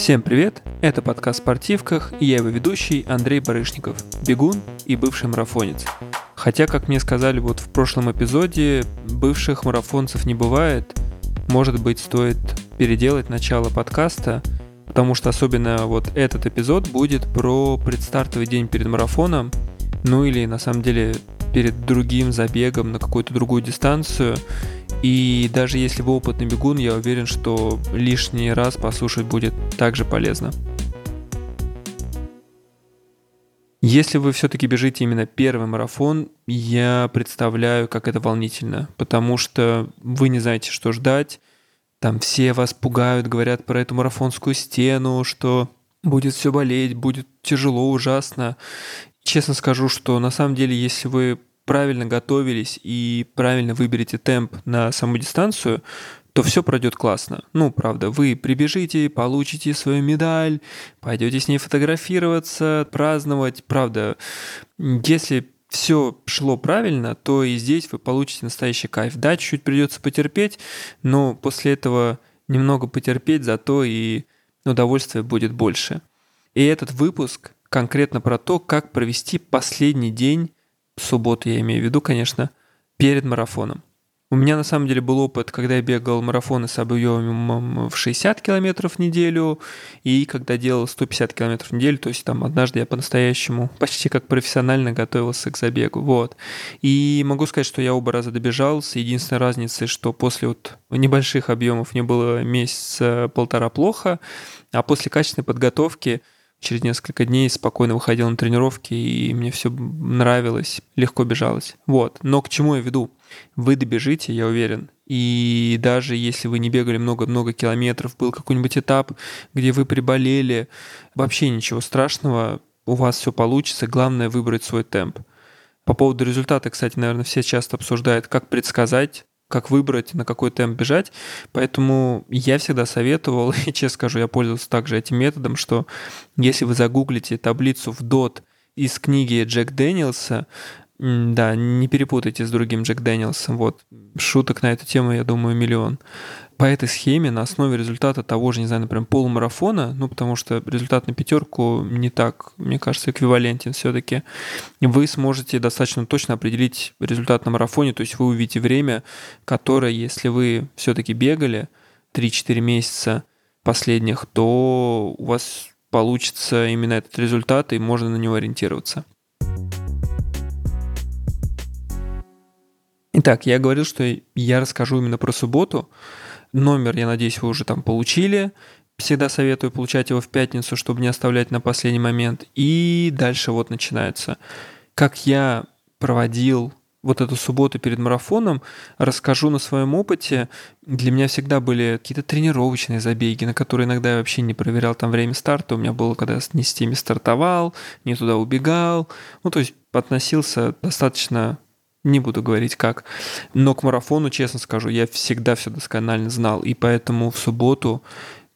Всем привет! Это подкаст «Спортивках» и я его ведущий Андрей Барышников, бегун и бывший марафонец. Хотя, как мне сказали вот в прошлом эпизоде, бывших марафонцев не бывает. Может быть, стоит переделать начало подкаста, потому что особенно вот этот эпизод будет про предстартовый день перед марафоном, ну или на самом деле перед другим забегом на какую-то другую дистанцию. И даже если вы опытный бегун, я уверен, что лишний раз послушать будет также полезно. Если вы все-таки бежите именно первый марафон, я представляю, как это волнительно, потому что вы не знаете, что ждать. Там все вас пугают, говорят про эту марафонскую стену, что будет все болеть, будет тяжело, ужасно. Честно скажу, что на самом деле, если вы правильно готовились и правильно выберете темп на саму дистанцию, то все пройдет классно. Ну, правда, вы прибежите, получите свою медаль, пойдете с ней фотографироваться, праздновать. Правда, если все шло правильно, то и здесь вы получите настоящий кайф. Да, чуть-чуть придется потерпеть, но после этого немного потерпеть, зато и удовольствия будет больше. И этот выпуск конкретно про то, как провести последний день субботу я имею в виду, конечно, перед марафоном. У меня на самом деле был опыт, когда я бегал марафоны с объемом в 60 километров в неделю, и когда делал 150 километров в неделю, то есть там однажды я по-настоящему почти как профессионально готовился к забегу, вот. И могу сказать, что я оба раза добежал, с единственной разницей, что после вот небольших объемов мне было месяца-полтора плохо, а после качественной подготовки – через несколько дней спокойно выходил на тренировки, и мне все нравилось, легко бежалось. Вот. Но к чему я веду? Вы добежите, я уверен. И даже если вы не бегали много-много километров, был какой-нибудь этап, где вы приболели, вообще ничего страшного, у вас все получится, главное выбрать свой темп. По поводу результата, кстати, наверное, все часто обсуждают, как предсказать, как выбрать, на какой темп бежать. Поэтому я всегда советовал, и честно скажу, я пользовался также этим методом, что если вы загуглите таблицу в DOT из книги Джек Дэниелса, да, не перепутайте с другим Джек Дэниелсом. Вот. Шуток на эту тему, я думаю, миллион. По этой схеме, на основе результата того же, не знаю, например, полумарафона, ну, потому что результат на пятерку не так, мне кажется, эквивалентен все-таки, вы сможете достаточно точно определить результат на марафоне, то есть вы увидите время, которое, если вы все-таки бегали 3-4 месяца последних, то у вас получится именно этот результат, и можно на него ориентироваться. Итак, я говорил, что я расскажу именно про субботу. Номер, я надеюсь, вы уже там получили. Всегда советую получать его в пятницу, чтобы не оставлять на последний момент. И дальше вот начинается. Как я проводил вот эту субботу перед марафоном, расскажу на своем опыте. Для меня всегда были какие-то тренировочные забеги, на которые иногда я вообще не проверял там время старта. У меня было, когда я не с теми стартовал, не туда убегал. Ну, то есть относился достаточно не буду говорить как. Но к марафону, честно скажу, я всегда все досконально знал. И поэтому в субботу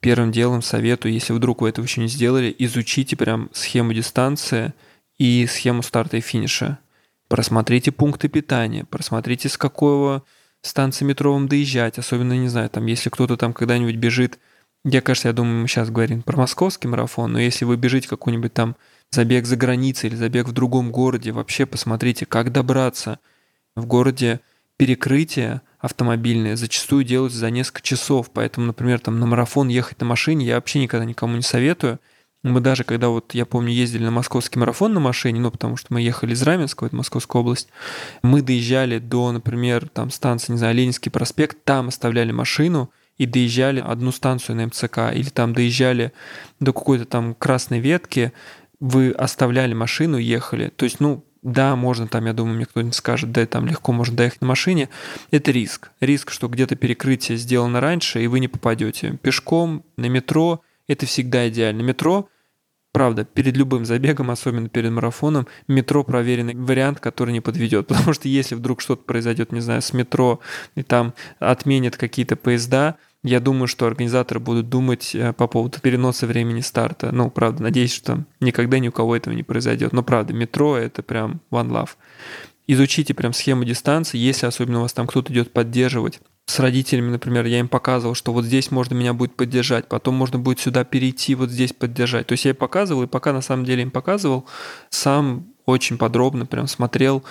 первым делом советую, если вдруг вы этого еще не сделали, изучите прям схему дистанции и схему старта и финиша. Просмотрите пункты питания, просмотрите, с какого станции метро вам доезжать. Особенно, не знаю, там, если кто-то там когда-нибудь бежит, я, кажется, я думаю, мы сейчас говорим про московский марафон, но если вы бежите какой-нибудь там забег за границей или забег в другом городе, вообще посмотрите, как добраться – в городе перекрытие автомобильное зачастую делаются за несколько часов, поэтому, например, там на марафон ехать на машине я вообще никогда никому не советую. Мы даже, когда вот, я помню, ездили на московский марафон на машине, ну, потому что мы ехали из Раменского, это Московская область, мы доезжали до, например, там станции, не знаю, Ленинский проспект, там оставляли машину и доезжали одну станцию на МЦК, или там доезжали до какой-то там красной ветки, вы оставляли машину, ехали. То есть, ну, да, можно там, я думаю, мне кто-нибудь скажет, да, там легко можно доехать на машине. Это риск. Риск, что где-то перекрытие сделано раньше, и вы не попадете. Пешком, на метро, это всегда идеально. Метро, правда, перед любым забегом, особенно перед марафоном, метро проверенный вариант, который не подведет. Потому что если вдруг что-то произойдет, не знаю, с метро, и там отменят какие-то поезда, я думаю, что организаторы будут думать э, по поводу переноса времени старта. Ну, правда, надеюсь, что никогда ни у кого этого не произойдет. Но правда, метро — это прям one love. Изучите прям схему дистанции, если особенно у вас там кто-то идет поддерживать, с родителями, например, я им показывал, что вот здесь можно меня будет поддержать, потом можно будет сюда перейти, вот здесь поддержать. То есть я им показывал, и пока на самом деле им показывал, сам очень подробно прям смотрел,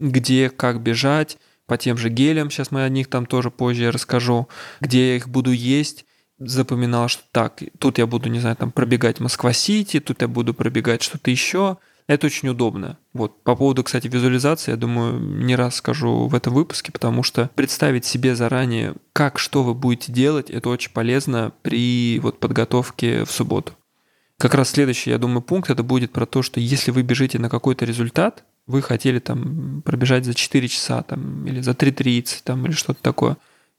где, как бежать, по тем же гелям, сейчас мы о них там тоже позже расскажу, где я их буду есть, запоминал, что так, тут я буду, не знаю, там пробегать Москва-Сити, тут я буду пробегать что-то еще. Это очень удобно. Вот. По поводу, кстати, визуализации, я думаю, не раз скажу в этом выпуске, потому что представить себе заранее, как, что вы будете делать, это очень полезно при вот подготовке в субботу. Как раз следующий, я думаю, пункт это будет про то, что если вы бежите на какой-то результат, вы хотели там пробежать за 4 часа там, или за 3.30 там, или что-то такое.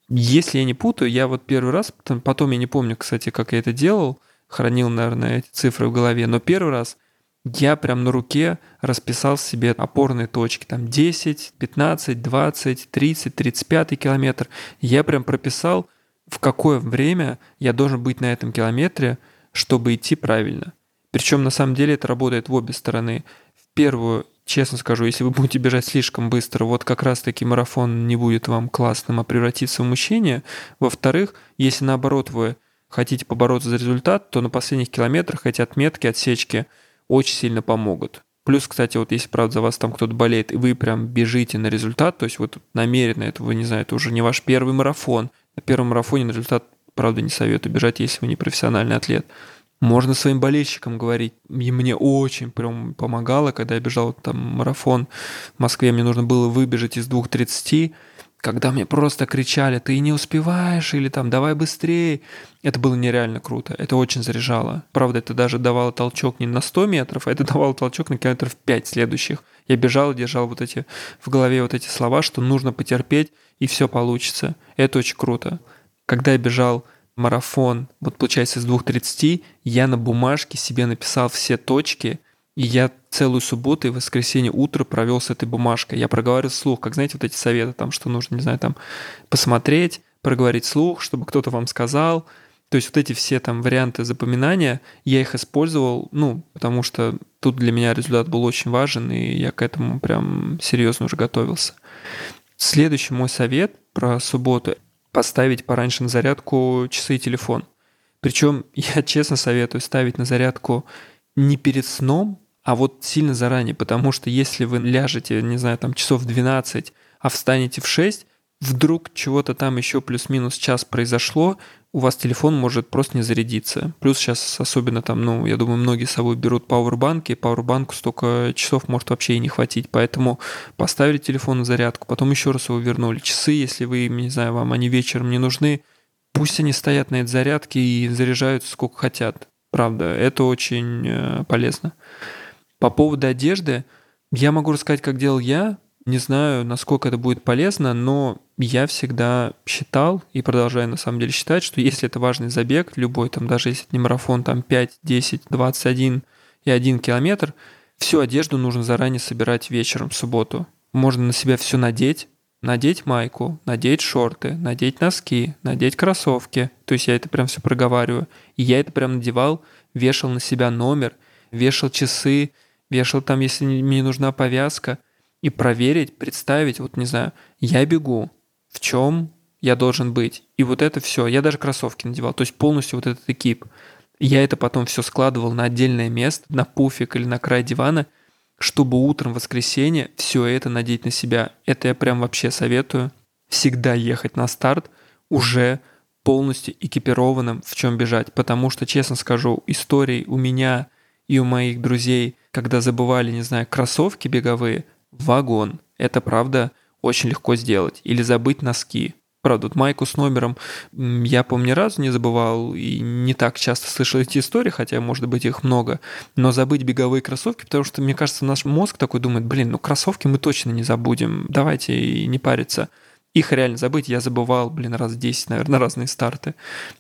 Если я не путаю, я вот первый раз, потом я не помню, кстати, как я это делал, хранил, наверное, эти цифры в голове, но первый раз я прям на руке расписал себе опорные точки, там 10, 15, 20, 30, 35 километр. Я прям прописал, в какое время я должен быть на этом километре, чтобы идти правильно. Причем на самом деле это работает в обе стороны. В первую честно скажу, если вы будете бежать слишком быстро, вот как раз-таки марафон не будет вам классным, а превратится в мучение. Во-вторых, если наоборот вы хотите побороться за результат, то на последних километрах эти отметки, отсечки очень сильно помогут. Плюс, кстати, вот если, правда, за вас там кто-то болеет, и вы прям бежите на результат, то есть вот намеренно это, вы не знаю, это уже не ваш первый марафон. На первом марафоне на результат, правда, не советую бежать, если вы не профессиональный атлет. Можно своим болельщикам говорить. И мне очень прям помогало, когда я бежал там марафон в Москве, мне нужно было выбежать из 2.30, когда мне просто кричали, ты не успеваешь, или там, давай быстрее. Это было нереально круто, это очень заряжало. Правда, это даже давало толчок не на 100 метров, а это давало толчок на километров 5 следующих. Я бежал и держал вот эти в голове вот эти слова, что нужно потерпеть, и все получится. Это очень круто. Когда я бежал марафон, вот получается с 2.30, я на бумажке себе написал все точки, и я целую субботу и воскресенье утро провел с этой бумажкой. Я проговаривал слух, как знаете, вот эти советы, там, что нужно, не знаю, там, посмотреть, проговорить слух, чтобы кто-то вам сказал. То есть вот эти все там варианты запоминания, я их использовал, ну, потому что тут для меня результат был очень важен, и я к этому прям серьезно уже готовился. Следующий мой совет про субботу поставить пораньше на зарядку часы и телефон. Причем я честно советую ставить на зарядку не перед сном, а вот сильно заранее, потому что если вы ляжете, не знаю, там часов в 12, а встанете в 6, вдруг чего-то там еще плюс-минус час произошло, у вас телефон может просто не зарядиться. Плюс сейчас особенно там, ну, я думаю, многие с собой берут пауэрбанки, пауэрбанку столько часов может вообще и не хватить, поэтому поставили телефон на зарядку, потом еще раз его вернули. Часы, если вы, не знаю, вам они вечером не нужны, пусть они стоят на этой зарядке и заряжаются сколько хотят. Правда, это очень э, полезно. По поводу одежды, я могу рассказать, как делал я, не знаю, насколько это будет полезно, но я всегда считал и продолжаю на самом деле считать, что если это важный забег, любой, там даже если это не марафон, там 5, 10, 21 и 1 километр, всю одежду нужно заранее собирать вечером в субботу. Можно на себя все надеть, надеть майку, надеть шорты, надеть носки, надеть кроссовки. То есть я это прям все проговариваю. И я это прям надевал, вешал на себя номер, вешал часы, вешал там, если мне нужна повязка – и проверить, представить, вот не знаю, я бегу, в чем я должен быть. И вот это все. Я даже кроссовки надевал. То есть полностью вот этот экип. Я это потом все складывал на отдельное место, на пуфик или на край дивана, чтобы утром в воскресенье все это надеть на себя. Это я прям вообще советую. Всегда ехать на старт уже полностью экипированным, в чем бежать. Потому что, честно скажу, историй у меня и у моих друзей, когда забывали, не знаю, кроссовки беговые – вагон. Это правда очень легко сделать. Или забыть носки. Правда, вот майку с номером я, помню, ни разу не забывал и не так часто слышал эти истории, хотя, может быть, их много. Но забыть беговые кроссовки, потому что, мне кажется, наш мозг такой думает, блин, ну кроссовки мы точно не забудем, давайте и не париться. Их реально забыть я забывал, блин, раз 10, наверное, разные старты.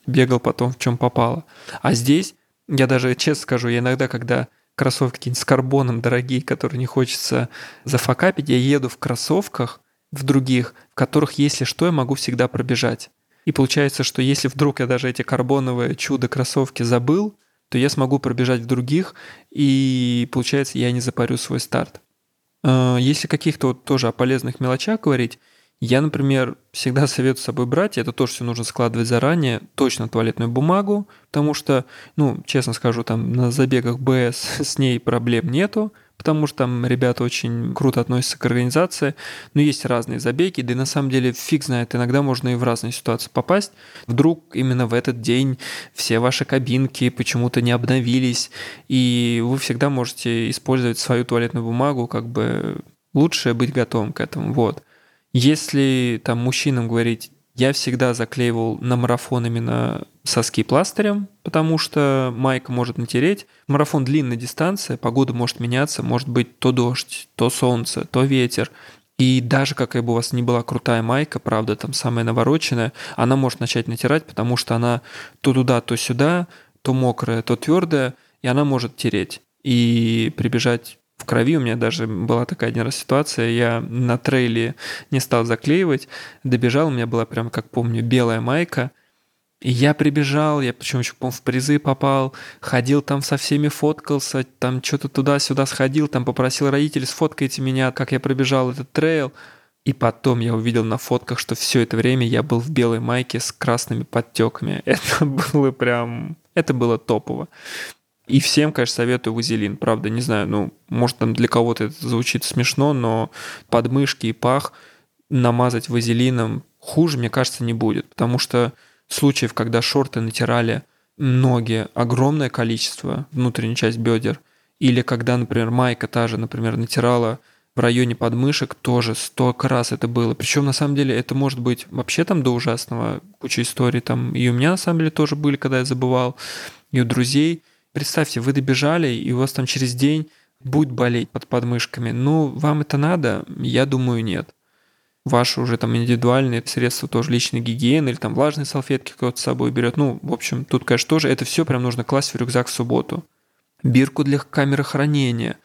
Бегал потом в чем попало. А здесь, я даже честно скажу, я иногда, когда кроссовки какие-нибудь с карбоном дорогие, которые не хочется зафакапить, я еду в кроссовках, в других, в которых, если что, я могу всегда пробежать. И получается, что если вдруг я даже эти карбоновые чудо-кроссовки забыл, то я смогу пробежать в других, и получается, я не запарю свой старт. А, если каких-то вот тоже о полезных мелочах говорить, Я, например, всегда советую с собой брать, и это тоже все нужно складывать заранее, точно туалетную бумагу, потому что, ну, честно скажу, там на забегах БС с ней проблем нету, потому что там ребята очень круто относятся к организации, но есть разные забеги, да и на самом деле фиг знает, иногда можно и в разные ситуации попасть. Вдруг именно в этот день все ваши кабинки почему-то не обновились, и вы всегда можете использовать свою туалетную бумагу, как бы лучше быть готовым к этому, вот. Если там мужчинам говорить, я всегда заклеивал на марафон именно соски пластырем, потому что майка может натереть. Марафон длинная дистанция, погода может меняться, может быть то дождь, то солнце, то ветер. И даже какая бы у вас ни была крутая майка, правда, там самая навороченная, она может начать натирать, потому что она то туда, то сюда, то мокрая, то твердая, и она может тереть. И прибежать в крови. У меня даже была такая один раз ситуация, я на трейле не стал заклеивать, добежал, у меня была прям, как помню, белая майка, и я прибежал, я причем еще, по в призы попал, ходил там со всеми фоткался, там что-то туда-сюда сходил, там попросил родителей, сфоткайте меня, как я пробежал этот трейл. И потом я увидел на фотках, что все это время я был в белой майке с красными подтеками. Это было прям... Это было топово. И всем, конечно, советую вазелин. Правда, не знаю, ну, может, там для кого-то это звучит смешно, но подмышки и пах намазать вазелином хуже, мне кажется, не будет. Потому что случаев, когда шорты натирали ноги, огромное количество, внутреннюю часть бедер, или когда, например, майка та же, например, натирала в районе подмышек, тоже столько раз это было. Причем, на самом деле, это может быть вообще там до ужасного, куча историй там. И у меня, на самом деле, тоже были, когда я забывал, и у друзей – Представьте, вы добежали, и у вас там через день будет болеть под подмышками. Ну, вам это надо? Я думаю, нет. Ваши уже там индивидуальные средства тоже личной гигиены или там влажные салфетки кто-то с собой берет. Ну, в общем, тут, конечно, тоже это все прям нужно класть в рюкзак в субботу. Бирку для камеры хранения,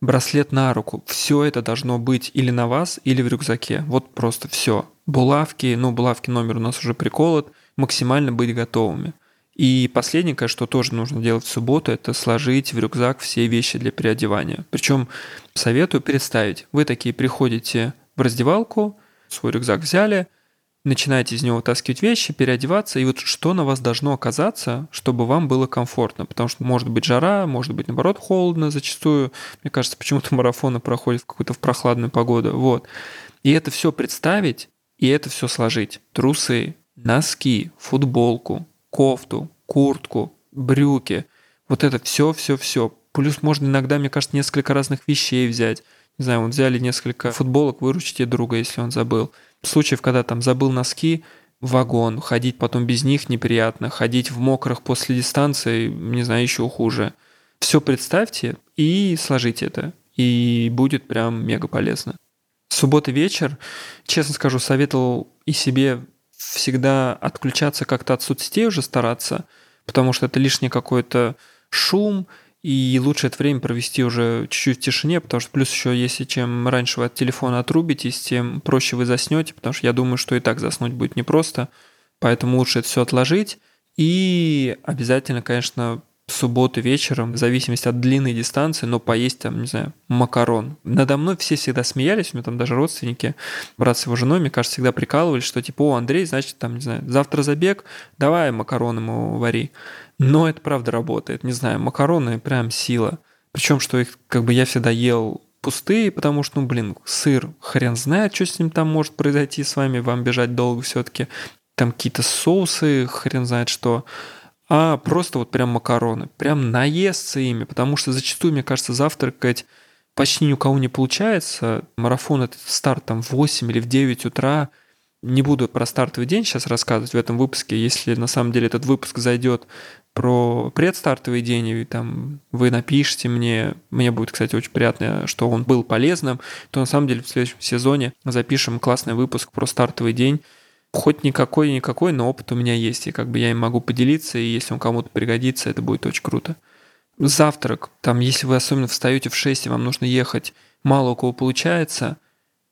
браслет на руку. Все это должно быть или на вас, или в рюкзаке. Вот просто все. Булавки, ну, булавки номер у нас уже приколот, максимально быть готовыми. И последнее, что тоже нужно делать в субботу, это сложить в рюкзак все вещи для переодевания. Причем советую представить, вы такие приходите в раздевалку, свой рюкзак взяли, начинаете из него таскивать вещи, переодеваться, и вот что на вас должно оказаться, чтобы вам было комфортно, потому что может быть жара, может быть наоборот холодно зачастую, мне кажется, почему-то марафоны проходят в какую-то в прохладную погоду, вот. И это все представить, и это все сложить. Трусы, носки, футболку, кофту, куртку, брюки. Вот это все, все, все. Плюс можно иногда, мне кажется, несколько разных вещей взять. Не знаю, вот взяли несколько футболок, выручите друга, если он забыл. Случаев, когда там забыл носки, вагон, ходить потом без них неприятно, ходить в мокрых после дистанции, не знаю, еще хуже. Все представьте и сложите это, и будет прям мега полезно. Суббота вечер, честно скажу, советовал и себе всегда отключаться как-то от соцсетей уже стараться, потому что это лишний какой-то шум, и лучше это время провести уже чуть-чуть в тишине, потому что плюс еще, если чем раньше вы от телефона отрубитесь, тем проще вы заснете, потому что я думаю, что и так заснуть будет непросто, поэтому лучше это все отложить. И обязательно, конечно, субботу вечером, в зависимости от длины дистанции, но поесть там, не знаю, макарон. Надо мной все всегда смеялись, у меня там даже родственники, брат с его женой, мне кажется, всегда прикалывались, что типа, о, Андрей, значит, там, не знаю, завтра забег, давай макарон ему вари. Но это правда работает, не знаю, макароны прям сила. Причем, что их как бы я всегда ел пустые, потому что, ну, блин, сыр, хрен знает, что с ним там может произойти с вами, вам бежать долго все-таки. Там какие-то соусы, хрен знает что а просто вот прям макароны. Прям наесться ими, потому что зачастую, мне кажется, завтракать почти ни у кого не получается. Марафон этот старт там в 8 или в 9 утра. Не буду про стартовый день сейчас рассказывать в этом выпуске. Если на самом деле этот выпуск зайдет про предстартовый день, и там вы напишите мне, мне будет, кстати, очень приятно, что он был полезным, то на самом деле в следующем сезоне запишем классный выпуск про стартовый день, хоть никакой-никакой, но опыт у меня есть, и как бы я им могу поделиться, и если он кому-то пригодится, это будет очень круто. Завтрак, там, если вы особенно встаете в 6, и вам нужно ехать, мало у кого получается,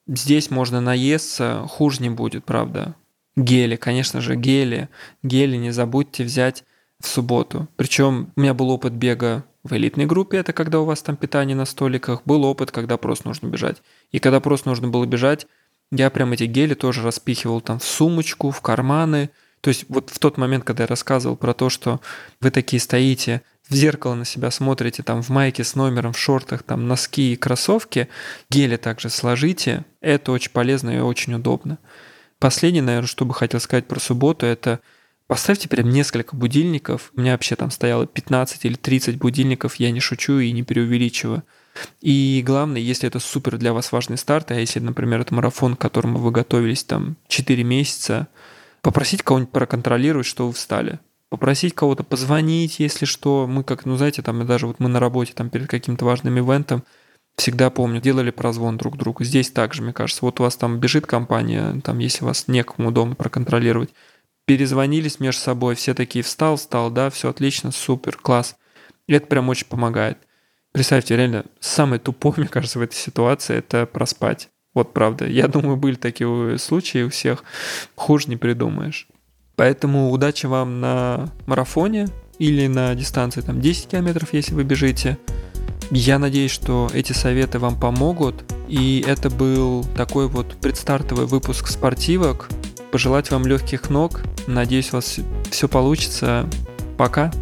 здесь можно наесться, хуже не будет, правда. Гели, конечно же, гели. Гели не забудьте взять в субботу. Причем у меня был опыт бега в элитной группе, это когда у вас там питание на столиках, был опыт, когда просто нужно бежать. И когда просто нужно было бежать, Я прям эти гели тоже распихивал там в сумочку, в карманы. То есть вот в тот момент, когда я рассказывал про то, что вы такие стоите, в зеркало на себя смотрите, там в майке с номером, в шортах, там носки и кроссовки, гели также сложите. Это очень полезно и очень удобно. Последнее, наверное, что бы хотел сказать про субботу, это поставьте прям несколько будильников. У меня вообще там стояло 15 или 30 будильников, я не шучу и не преувеличиваю. И главное, если это супер для вас важный старт, а если, например, это марафон, к которому вы готовились там 4 месяца, попросить кого-нибудь проконтролировать, что вы встали. Попросить кого-то позвонить, если что. Мы как, ну знаете, там даже вот мы на работе там перед каким-то важным ивентом всегда помню, делали прозвон друг другу. Здесь также, мне кажется, вот у вас там бежит компания, там если вас некому дома проконтролировать, перезвонились между собой, все такие встал, встал, да, все отлично, супер, класс. И это прям очень помогает. Представьте, реально, самое тупое, мне кажется, в этой ситуации – это проспать. Вот правда. Я думаю, были такие случаи у всех. Хуже не придумаешь. Поэтому удачи вам на марафоне или на дистанции там 10 километров, если вы бежите. Я надеюсь, что эти советы вам помогут. И это был такой вот предстартовый выпуск спортивок. Пожелать вам легких ног. Надеюсь, у вас все получится. Пока.